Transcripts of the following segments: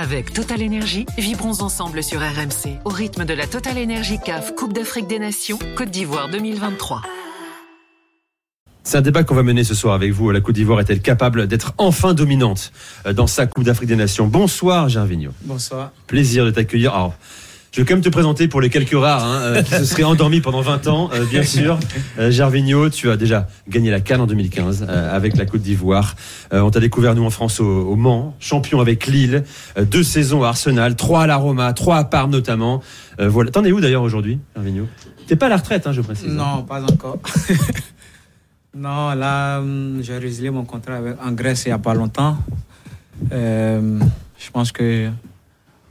Avec Total Énergie, vibrons ensemble sur RMC au rythme de la Total Énergie CAF Coupe d'Afrique des Nations Côte d'Ivoire 2023. C'est un débat qu'on va mener ce soir avec vous. La Côte d'Ivoire est-elle capable d'être enfin dominante euh, dans sa Coupe d'Afrique des Nations? Bonsoir Gervinho. Bonsoir. Plaisir de t'accueillir. Alors, je vais quand même te présenter pour les quelques rares hein, euh, qui se seraient endormis pendant 20 ans, euh, bien sûr. Euh, Gervinho, tu as déjà gagné la Cannes en 2015 euh, avec la Côte d'Ivoire. On t'a découvert, nous, en France, au, au Mans, champion avec Lille, deux saisons à Arsenal, trois à la Roma, trois à Parme notamment. Voilà. T'en es où d'ailleurs aujourd'hui, Gervinho T'es pas à la retraite, hein, je précise. Non, pas encore. non, là, hum, j'ai résilié mon contrat avec, en Grèce il n'y a pas longtemps. Je pense que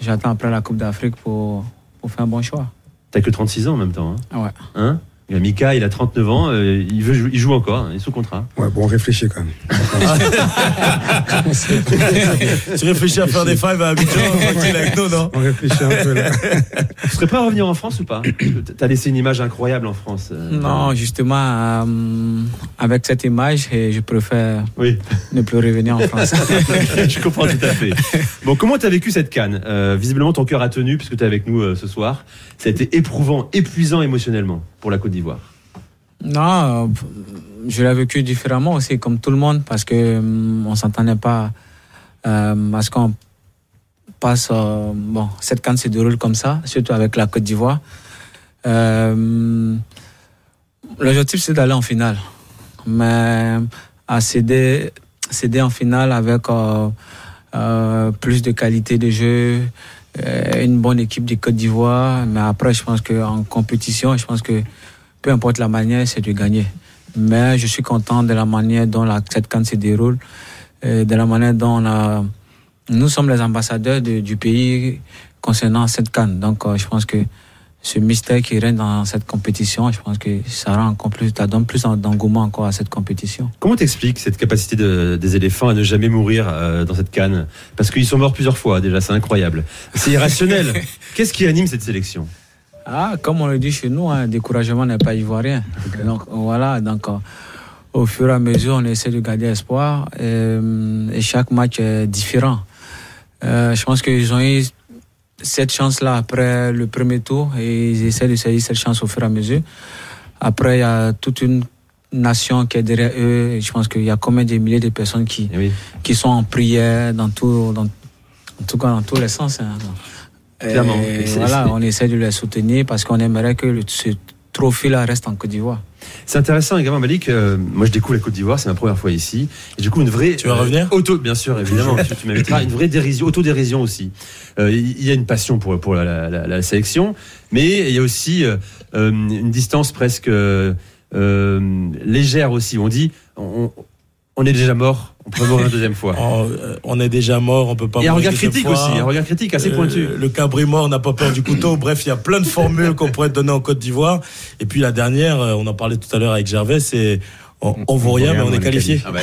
j'attends après la Coupe d'Afrique pour, faire un bon choix. T'as que 36 ans en même temps. Hein, Ah ouais. hein? Mika, il a 39 ans, euh, il, veut, jou- il joue encore, hein, il est sous contrat. Ouais, bon, on réfléchit quand même. Tu réfléchis à faire des fives à Abidjan, tranquille avec nous, non On réfléchit un peu là. Tu serais prêt à revenir en France ou pas? T'as laissé une image incroyable en France. euh, Non, justement, euh, avec cette image, je préfère Oui, ne plus revenir en France. je comprends tout à fait. Bon, comment t'as vécu cette canne? Euh, Visiblement, ton cœur a tenu puisque t'es avec nous euh, ce soir. Ça a été éprouvant, épuisant émotionnellement pour la Côte Non, euh, je l'ai vécu différemment aussi, comme tout le monde, parce que hum, on s'entendait pas euh, à ce qu'on passe. euh, bon, cette canne se déroule comme ça, surtout avec la Côte d'Ivoire. L'objectif, c'est d'aller en finale. Mais à céder, céder en finale avec plus de qualité de jeu, une bonne équipe de Côte d'Ivoire. Mais après, je pense qu'en compétition, je pense que peu importe la manière, c'est de gagner. Mais je suis content de la manière dont la, cette canne se déroule, et de la manière dont on a, nous sommes les ambassadeurs de- du pays concernant cette canne. Donc, euh, je pense que ce mystère qui règne dans cette compétition, je pense que ça rend encore plus, ça donne plus d'engouement encore à cette compétition. Comment t'expliques cette capacité de- des éléphants à ne jamais mourir euh, dans cette canne? Parce qu'ils sont morts plusieurs fois déjà, c'est incroyable. C'est irrationnel. Qu'est-ce qui anime cette sélection? Ah, comme on le dit chez nous, un découragement n'est pas ivoirien. Donc voilà, donc euh, au fur et à mesure, on essaie de garder espoir et, et chaque match est différent. Euh, je pense qu'ils ont eu cette chance-là après le premier tour et ils essaient de saisir cette chance au fur et à mesure. Après, il y a toute une nation qui est derrière eux. Et je pense qu'il y a combien de milliers de personnes qui, oui. qui sont en prière dans tout, dans, en tout cas dans tous les sens. hein. Clairement. Et voilà, on essaie de les soutenir parce qu'on aimerait que le- ce trophée-là reste en Côte d'Ivoire. C'est intéressant également, Malik. euh, moi, je découvre la Côte d'Ivoire, c'est ma première fois ici. Et du coup, une vraie. Tu vas revenir Auto, bien sûr, évidemment. tu tu m'inviteras. Une vraie dérision, autodérision aussi. Euh, Il y a une passion pour, pour la, la- la- la sélection, mais il y a aussi euh, euh, une distance presque euh, euh, légère aussi. On dit, on, on est déjà mort, on peut mourir une deuxième fois. Oh, euh, On est déjà mort, on peut pas Et un mourir regard deuxième critique fois. aussi, un regard critique assez Euh, pointu. le cabri mort n'a pas peur du couteau. Bref, il y a plein de formules qu'on pourrait donner en Côte d'Ivoire. Et puis la dernière, euh, on en parlait tout à l'heure avec Gervais, c'est on, on vaut rien, mais on est qualifié. Ah bah.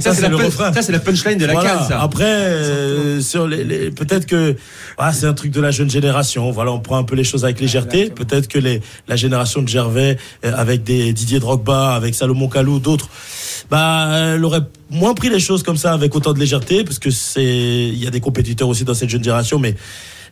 Ça, c'est la, punch- punchline de la Voilà. canne, ça. Après, euh, sur les, les- peut-être que ah, c'est un truc de la jeune génération. Voilà, on prend un peu les choses avec légèreté. Peut-être que les, la génération de Gervais, euh, avec des Didier Drogba, avec Salomon Kalou, d'autres, bah, elle aurait moins pris les choses comme ça avec autant de légèreté, parce que c'est, il y a des compétiteurs aussi dans cette jeune génération, mais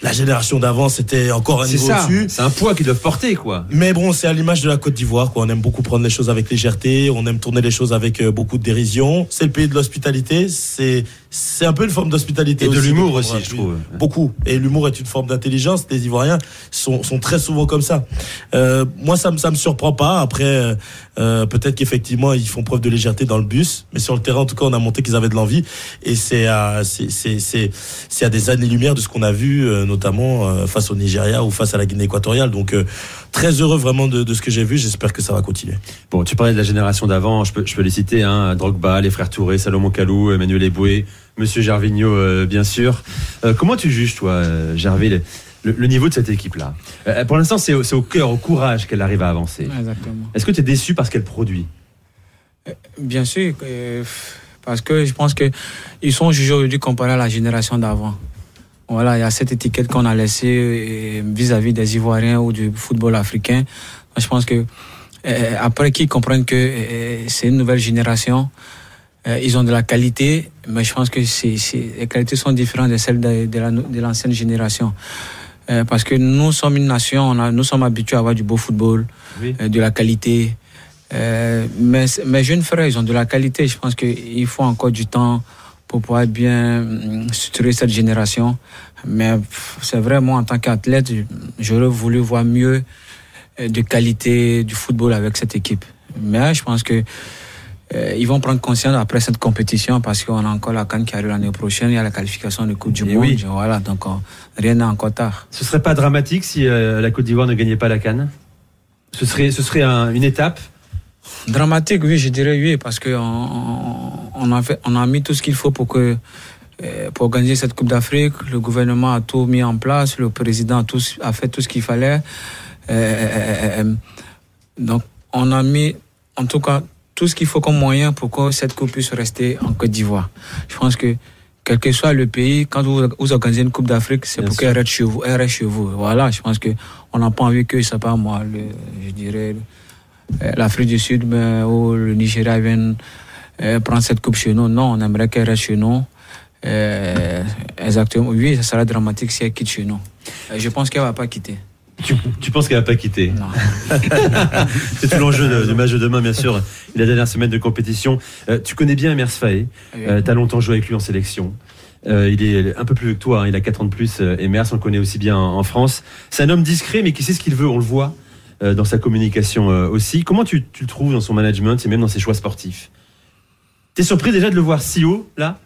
la génération d'avant, c'était encore un niveau ça. au-dessus. C'est un poids qu'ils doivent porter, quoi. Mais bon, c'est à l'image de la Côte d'Ivoire, quoi. On aime beaucoup prendre les choses avec légèreté, on aime tourner les choses avec euh, beaucoup de dérision. C'est le pays de l'hospitalité, c'est c'est un peu une forme d'hospitalité Et de l'humour aussi, je trouve. Beaucoup. Et l'humour est une forme d'intelligence. Les Ivoiriens sont, sont très souvent comme ça. Euh, moi, ça me ça me surprend pas. Après, euh, euh, peut-être qu'effectivement ils font preuve de légèreté dans le bus, mais sur le terrain, en tout cas, on a montré qu'ils avaient de l'envie. Et c'est à c'est c'est c'est c'est à des années-lumière de ce qu'on a vu, euh, notamment euh, face au Nigeria ou face à la Guinée équatoriale. Donc euh, très heureux vraiment de, de ce que j'ai vu. J'espère que ça va continuer. Bon, tu parlais de la génération d'avant, je peux, je peux les citer, hein, Drogba, les frères Touré, Salomon Kalou, Emmanuel Eboué, Monsieur Gervinho, euh, bien sûr. Euh, comment tu juges, toi, euh, Gervais, le, niveau de cette équipe-là? Euh, Pour l'instant, c'est au, c'est au cœur, au courage qu'elle arrive à avancer. Exactement. Est-ce que tu es déçu parce qu'elle produit? Bien sûr, parce que je pense que ils sont jugés aujourd'hui comparés à la génération d'avant. Voilà, il y a cette étiquette qu'on a laissée euh, vis-à-vis des Ivoiriens ou du football africain. Je pense que euh, après qu'ils comprennent que euh, c'est une nouvelle génération, Euh, ils ont de la qualité, mais je pense que c'est, les qualités sont différentes de celles de, de, la, de l'ancienne génération. Euh, parce que nous sommes une nation, on a, nous sommes habitués à avoir du beau football, Oui. euh, de la qualité. Euh, mais mes jeunes frères, ils ont de la qualité. Je pense qu'il faut encore du temps pour pouvoir bien hum, structurer cette génération. Mais c'est vrai, moi, en tant qu'athlète, j'aurais voulu voir mieux euh, de qualité du football avec cette équipe. Mais je pense que euh, ils vont prendre conscience après cette compétition parce qu'on a encore la Cannes qui arrive l'année prochaine, il y a la qualification de Coupe du Et Monde. oui. Voilà, donc rien n'est encore tard. Ce serait pas dramatique si euh, la Côte d'Ivoire ne gagnait pas la Cannes Ce serait, ce serait un- une étape. Dramatique, oui, je dirais oui, parce qu'on on, a, fait, on a mis tout ce qu'il faut pour, que, euh, pour organiser cette Coupe d'Afrique. Le gouvernement a tout mis en place, le président a, tout, a fait tout ce qu'il fallait. Euh, euh, donc, on a mis, en tout cas, tout ce qu'il faut comme moyen pour que cette Coupe puisse rester en Côte d'Ivoire. Je pense que, quel que soit le pays, quand vous, vous organisez une Coupe d'Afrique, c'est pour qu'elle reste chez vous. Elle reste chez vous. Voilà, je pense que on n'a pas envie que, je sais pas moi, le, je dirais, l'Afrique du Sud mais, ou le Nigeria viennent euh, prendre cette coupe chez nous. Non, on aimerait qu'elle reste chez nous. Euh, exactement. Oui, ça sera dramatique si elle quitte chez nous. Euh, je pense qu'elle va pas quitter. Tu, tu penses qu'elle va pas quitter? C'est tout l'enjeu de- du match de demain, bien sûr, la dernière semaine de compétition. Euh, tu connais bien Emers Faé. Euh, tu as longtemps joué avec lui en sélection. Euh, il est un peu plus vieux que toi, hein, il a 4 ans de plus. Euh, Emers, on le connaît aussi bien en, en France. C'est un homme discret, mais qui sait ce qu'il veut, on le voit euh, dans sa communication euh, aussi. Comment tu, tu le trouves dans son management et même dans ses choix sportifs? T'es surpris déjà de le voir si haut, là?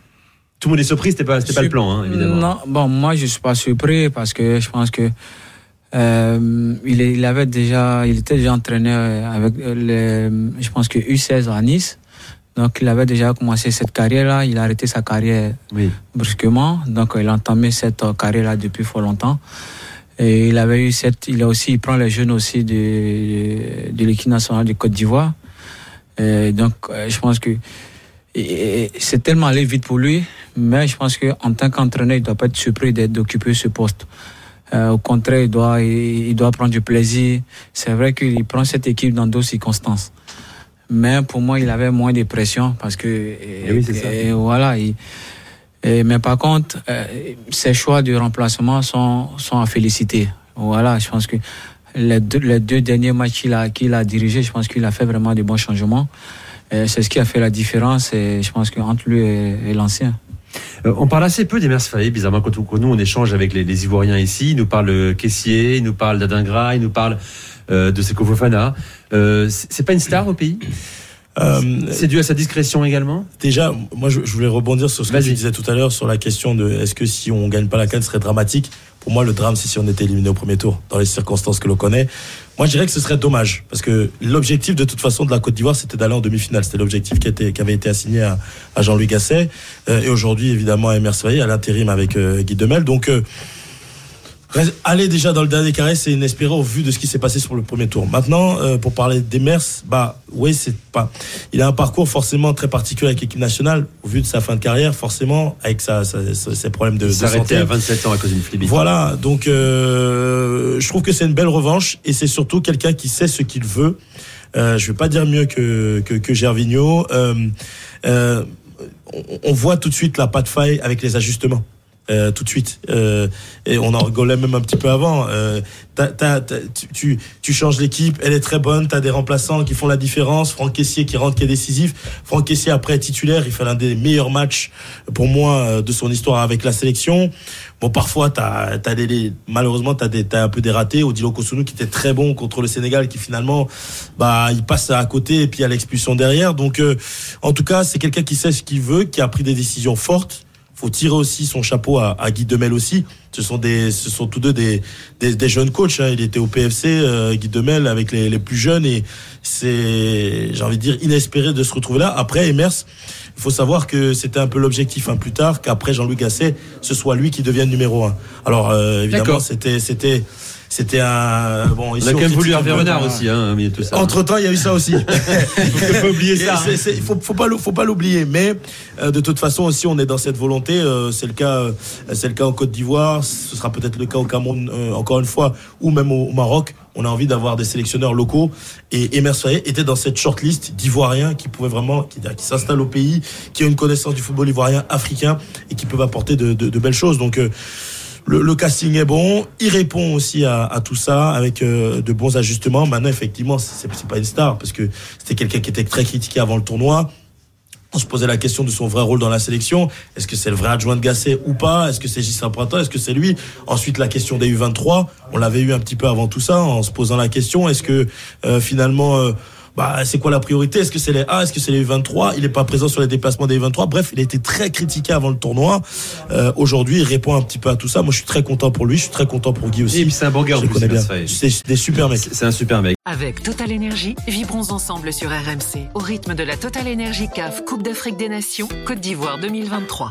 Tout le monde est surpris, c'était pas, pas le plan, hein, évidemment. Non, bon, moi je suis pas surpris parce que je pense que euh, il, avait déjà, il était déjà entraîneur avec euh, les, je pense que U16 à Nice. Donc il avait déjà commencé cette carrière-là. Il a arrêté sa carrière Oui. brusquement. Donc il a entamé cette euh, carrière-là depuis fort longtemps. Et il avait eu cette, il a aussi, il prend les jeunes aussi de, de l'équipe nationale de Côte d'Ivoire. Donc euh, je pense que c'est tellement allé vite pour lui, mais je pense qu'en tant qu'entraîneur, il ne doit pas être surpris d'être d'occuper ce poste. Euh, au contraire, il doit, il, il doit prendre du plaisir. C'est vrai qu'il prend cette équipe dans d'autres circonstances. Mais pour moi, il avait moins de pression parce que. Et, Eh oui, et voilà. il- mais par contre, euh, ses choix de remplacement sont, à féliciter. Voilà, je pense que les deux, derniers matchs qu'il a, qu'il dirigés, je pense qu'il a fait vraiment de bons changements. C'est ce qui a fait la différence, et je pense qu'entre lui et, l'ancien. Euh, on parle assez peu d'Emers Faé, bizarrement, quand, on- nous on échange avec les, Ivoiriens ici. Ils nous parlent Caissier, ils nous parlent d'Adingra, ils nous parlent euh, de Seko Fofana. Euh, c'est pas une star au pays? Euh, C'est dû à sa discrétion également Déjà, moi, je, je voulais rebondir sur ce que tu disais tout à l'heure sur la question de est-ce que si on gagne pas la canne, ce serait dramatique. Pour moi, le drame, c'est si on était éliminé au premier tour, dans les circonstances que l'on connaît. Moi, je dirais que ce serait dommage, parce que l'objectif, de toute façon, de la Côte d'Ivoire, c'était d'aller en demi-finale. C'était l'objectif qui, était, qui avait été assigné à, à Jean-Louis Gasset. Euh, et aujourd'hui, évidemment, à Faye, à l'intérim avec euh, Guy Demel. Donc, euh, Aller déjà dans le dernier carré, c'est inespéré au vu de ce qui s'est passé sur le premier tour. Maintenant, euh, pour parler d'Emers, bah oui, c'est pas. Il a un parcours forcément très particulier avec l'équipe nationale, au vu de sa fin de carrière, forcément, avec sa, sa- sa- ses problèmes de, de santé. à 27 ans à cause d'une phlébite. Voilà, donc euh, je trouve que c'est une belle revanche et c'est surtout quelqu'un qui sait ce qu'il veut. Euh, je vais pas dire mieux que que, que Gervinho. Euh, euh, on, voit tout de suite la patte faille avec les ajustements. Euh, tout de suite. Euh, et on en rigolait même un petit peu avant. Euh, t'as- tu, tu, tu changes l'équipe, elle est très bonne, tu as des remplaçants qui font la différence. Franck Caissier qui rentre, qui est décisif. Franck Caissier après est titulaire, il fait l'un des meilleurs matchs pour moi euh, de son histoire avec la sélection. Bon, parfois, t'as, t'as des, malheureusement, t'as, des, t'as un peu des ratés. Odilo Kosunu qui était très bon contre le Sénégal, qui finalement, bah, il passe à côté et puis a l'expulsion derrière. Donc, euh, en tout cas, c'est quelqu'un qui sait ce qu'il veut, qui a pris des décisions fortes. Faut tirer aussi son chapeau à, à Guy Demel aussi. Ce sont des, ce sont tous deux des, des, des jeunes coachs. hein. Il était au PFC, euh, Guy Demel, avec les, les plus jeunes et c'est, j'ai envie de dire, inespéré de se retrouver là. Après, Emers, il faut savoir que c'était un peu l'objectif hein, plus tard qu'après Jean-Louis Gasset, ce soit lui qui devienne numéur un. Alors euh, évidemment, c'était, c'était, c'était un bon. On a quand même voulu Hervé Renard aussi, hein, de tout ça. Entre temps, il y a eu ça aussi. faut pas oublier ça. Il faut, faut pas, faut l'oublier. Mais euh, de toute façon aussi, on est dans cette volonté. euh, c'est le cas, euh, c'est le cas en Côte d'Ivoire. Ce sera peut-être le cas au Cameroun euh, encore une fois, ou même au, au Maroc on a envie d'avoir des sélectionneurs locaux. Et Emer était dans cette shortlist d'Ivoiriens qui pouvaient vraiment, qui, qui s'installent au pays, qui ont une connaissance du football ivoirien africain et qui peuvent apporter de, de, de belles choses. Donc, euh, le, casting est bon, il répond aussi à, tout ça avec euh, de bons ajustements. Maintenant, effectivement, c'est pas une star parce que c'était quelqu'un qui était très critiqué avant le tournoi. On se posait la question de son vrai rôle dans la sélection. Est-ce que c'est le vrai adjoint de Gasset ou pas? Est-ce que c'est Gissin Printemps Est-ce que c'est lui? Ensuite, la question des U23. On l'avait eu un petit peu avant tout ça, en se posant la question. Est-ce que euh, finalement... Euh, bah, c'est quoi la priorité? Est-ce que c'est les A? Est-ce que c'est les 23 Il n'est pas présent sur les déplacements des 23 Bref, il a été très critiqué avant le tournoi. Euh, Aujourd'hui, il répond un petit peu à tout ça. Moi, je suis très content pour lui. Je suis très content pour Guy aussi. Et c'est un bon gars. Je le connais bien. C'est des super mecs. C'est un super mec. Avec Total Energy, vibrons ensemble sur RMC au rythme de la Total Energy CAF Coupe d'Afrique des Nations Côte d'Ivoire 2023.